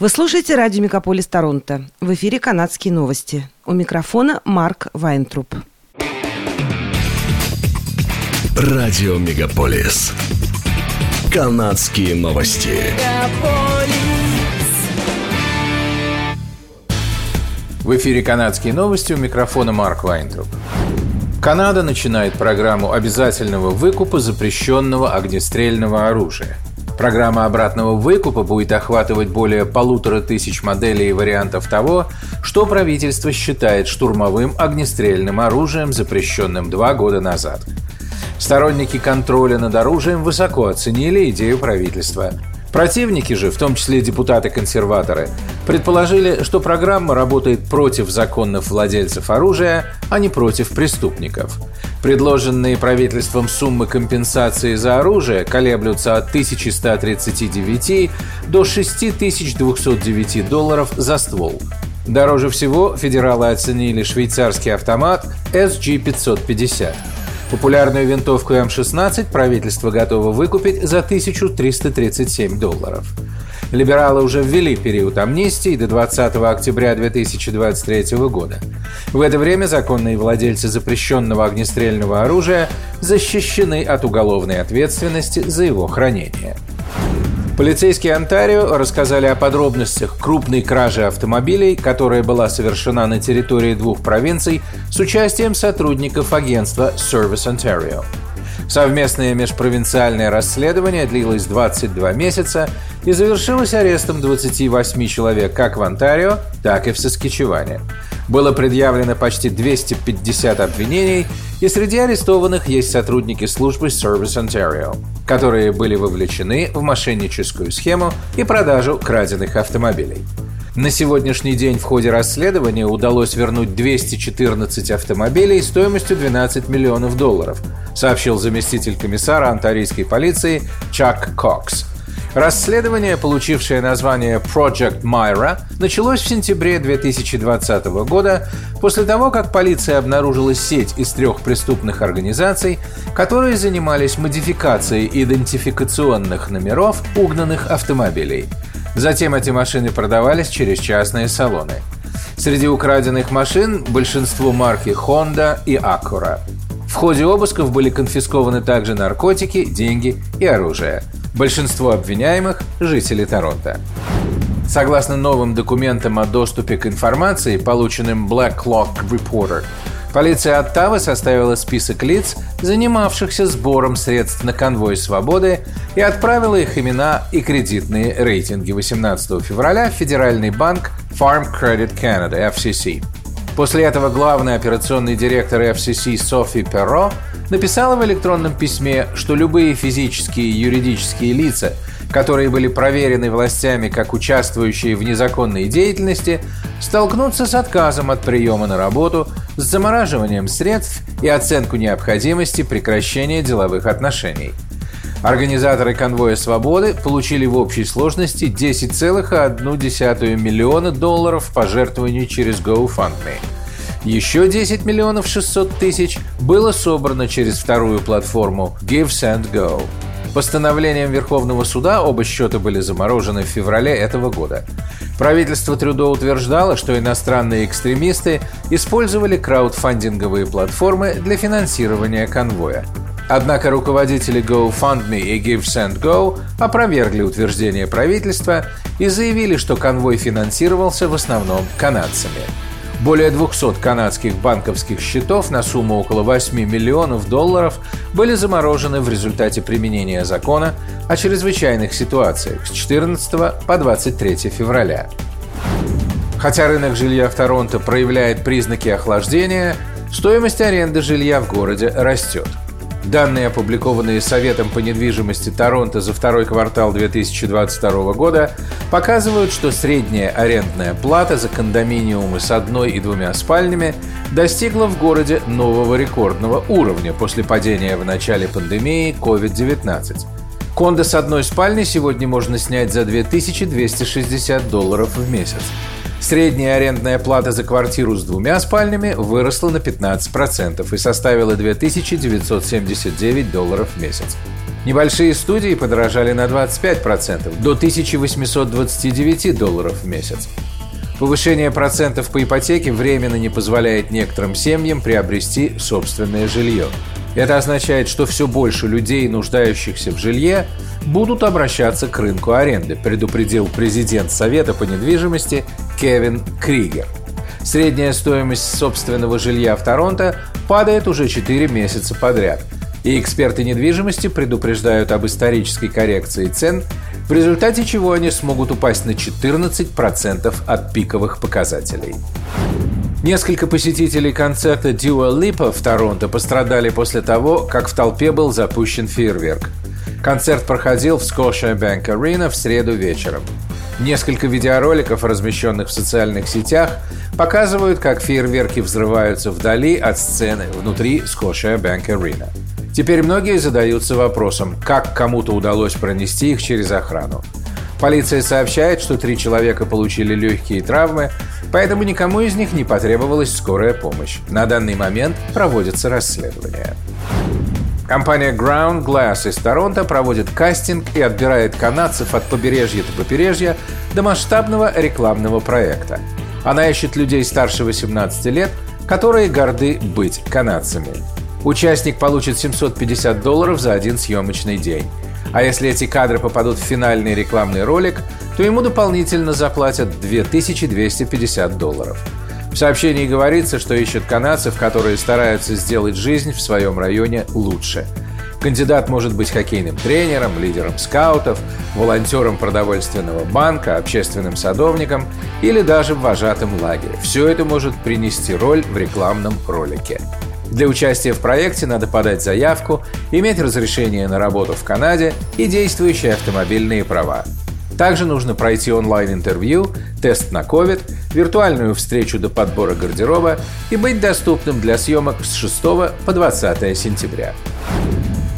Вы слушаете радио «Мегаполис Торонто». В эфире «Канадские новости». У микрофона Марк Вайнтруп. Радио «Мегаполис». «Канадские новости». В эфире «Канадские новости» у микрофона Марк Вайнтруп. Канада начинает программу обязательного выкупа запрещенного огнестрельного оружия – Программа обратного выкупа будет охватывать более полутора тысяч моделей и вариантов того, что правительство считает штурмовым огнестрельным оружием, запрещенным два года назад. Сторонники контроля над оружием высоко оценили идею правительства – Противники же, в том числе депутаты-консерваторы, предположили, что программа работает против законных владельцев оружия, а не против преступников. Предложенные правительством суммы компенсации за оружие колеблются от 1139 до 6209 долларов за ствол. Дороже всего федералы оценили швейцарский автомат SG-550 – Популярную винтовку М-16 правительство готово выкупить за 1337 долларов. Либералы уже ввели период амнистии до 20 октября 2023 года. В это время законные владельцы запрещенного огнестрельного оружия защищены от уголовной ответственности за его хранение. Полицейские Онтарио рассказали о подробностях крупной кражи автомобилей, которая была совершена на территории двух провинций с участием сотрудников агентства Service Ontario. Совместное межпровинциальное расследование длилось 22 месяца и завершилось арестом 28 человек как в Онтарио, так и в Саскичеване. Было предъявлено почти 250 обвинений, и среди арестованных есть сотрудники службы Service Ontario, которые были вовлечены в мошенническую схему и продажу краденных автомобилей. На сегодняшний день в ходе расследования удалось вернуть 214 автомобилей стоимостью 12 миллионов долларов, сообщил заместитель комиссара антарийской полиции Чак Кокс. Расследование, получившее название Project Myra, началось в сентябре 2020 года после того, как полиция обнаружила сеть из трех преступных организаций, которые занимались модификацией идентификационных номеров угнанных автомобилей. Затем эти машины продавались через частные салоны. Среди украденных машин большинство марки Honda и Acura. В ходе обысков были конфискованы также наркотики, деньги и оружие – Большинство обвиняемых – жители Торонто. Согласно новым документам о доступе к информации, полученным Black Clock Reporter, полиция Оттавы составила список лиц, занимавшихся сбором средств на конвой свободы и отправила их имена и кредитные рейтинги 18 февраля в Федеральный банк Farm Credit Canada, FCC. После этого главный операционный директор FCC Софи Перро написала в электронном письме, что любые физические и юридические лица, которые были проверены властями как участвующие в незаконной деятельности, столкнутся с отказом от приема на работу, с замораживанием средств и оценку необходимости прекращения деловых отношений. Организаторы конвоя свободы получили в общей сложности 10,1 миллиона долларов пожертвований через GoFundMe – еще 10 миллионов 600 тысяч было собрано через вторую платформу Give Send Go. Постановлением Верховного суда оба счета были заморожены в феврале этого года. Правительство Трюдо утверждало, что иностранные экстремисты использовали краудфандинговые платформы для финансирования конвоя. Однако руководители GoFundMe и GiveSendGo опровергли утверждение правительства и заявили, что конвой финансировался в основном канадцами. Более 200 канадских банковских счетов на сумму около 8 миллионов долларов были заморожены в результате применения закона о чрезвычайных ситуациях с 14 по 23 февраля. Хотя рынок жилья в Торонто проявляет признаки охлаждения, стоимость аренды жилья в городе растет – Данные, опубликованные Советом по недвижимости Торонто за второй квартал 2022 года, показывают, что средняя арендная плата за кондоминиумы с одной и двумя спальнями достигла в городе нового рекордного уровня после падения в начале пандемии COVID-19. Кондо с одной спальней сегодня можно снять за 2260 долларов в месяц. Средняя арендная плата за квартиру с двумя спальнями выросла на 15% и составила 2979 долларов в месяц. Небольшие студии подорожали на 25%, до 1829 долларов в месяц. Повышение процентов по ипотеке временно не позволяет некоторым семьям приобрести собственное жилье. Это означает, что все больше людей, нуждающихся в жилье, будут обращаться к рынку аренды, предупредил президент Совета по недвижимости Кевин Кригер. Средняя стоимость собственного жилья в Торонто падает уже 4 месяца подряд. И эксперты недвижимости предупреждают об исторической коррекции цен, в результате чего они смогут упасть на 14% от пиковых показателей. Несколько посетителей концерта Dua Lipa в Торонто пострадали после того, как в толпе был запущен фейерверк. Концерт проходил в Scotia Bank Arena в среду вечером. Несколько видеороликов, размещенных в социальных сетях, показывают, как фейерверки взрываются вдали от сцены внутри Scotia Bank Arena. Теперь многие задаются вопросом, как кому-то удалось пронести их через охрану. Полиция сообщает, что три человека получили легкие травмы, поэтому никому из них не потребовалась скорая помощь. На данный момент проводятся расследования. Компания Ground Glass из Торонто проводит кастинг и отбирает канадцев от побережья до побережья до масштабного рекламного проекта. Она ищет людей старше 18 лет, которые горды быть канадцами. Участник получит 750 долларов за один съемочный день. А если эти кадры попадут в финальный рекламный ролик, то ему дополнительно заплатят 2250 долларов. В сообщении говорится, что ищут канадцев, которые стараются сделать жизнь в своем районе лучше. Кандидат может быть хоккейным тренером, лидером скаутов, волонтером продовольственного банка, общественным садовником или даже вожатым в лагере. Все это может принести роль в рекламном ролике. Для участия в проекте надо подать заявку, иметь разрешение на работу в Канаде и действующие автомобильные права. Также нужно пройти онлайн-интервью, тест на COVID, виртуальную встречу до подбора гардероба и быть доступным для съемок с 6 по 20 сентября.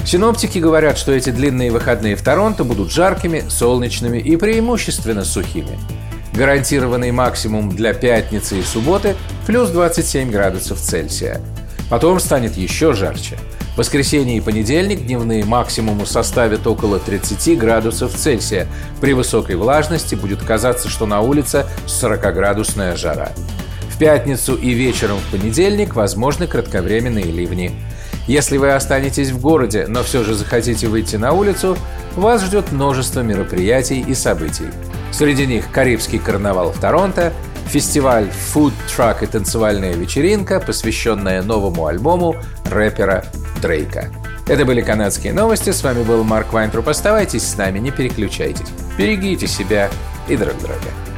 Синоптики говорят, что эти длинные выходные в Торонто будут жаркими, солнечными и преимущественно сухими. Гарантированный максимум для пятницы и субботы – плюс 27 градусов Цельсия. Потом станет еще жарче – в воскресенье и понедельник дневные максимумы составят около 30 градусов Цельсия. При высокой влажности будет казаться, что на улице 40-градусная жара. В пятницу и вечером в понедельник возможны кратковременные ливни. Если вы останетесь в городе, но все же захотите выйти на улицу, вас ждет множество мероприятий и событий. Среди них Карибский карнавал в Торонто, фестиваль «Food Truck» и танцевальная вечеринка, посвященная новому альбому рэпера Дрейка. Это были канадские новости. С вами был Марк Вайнтруп. Оставайтесь с нами, не переключайтесь. Берегите себя и друг друга.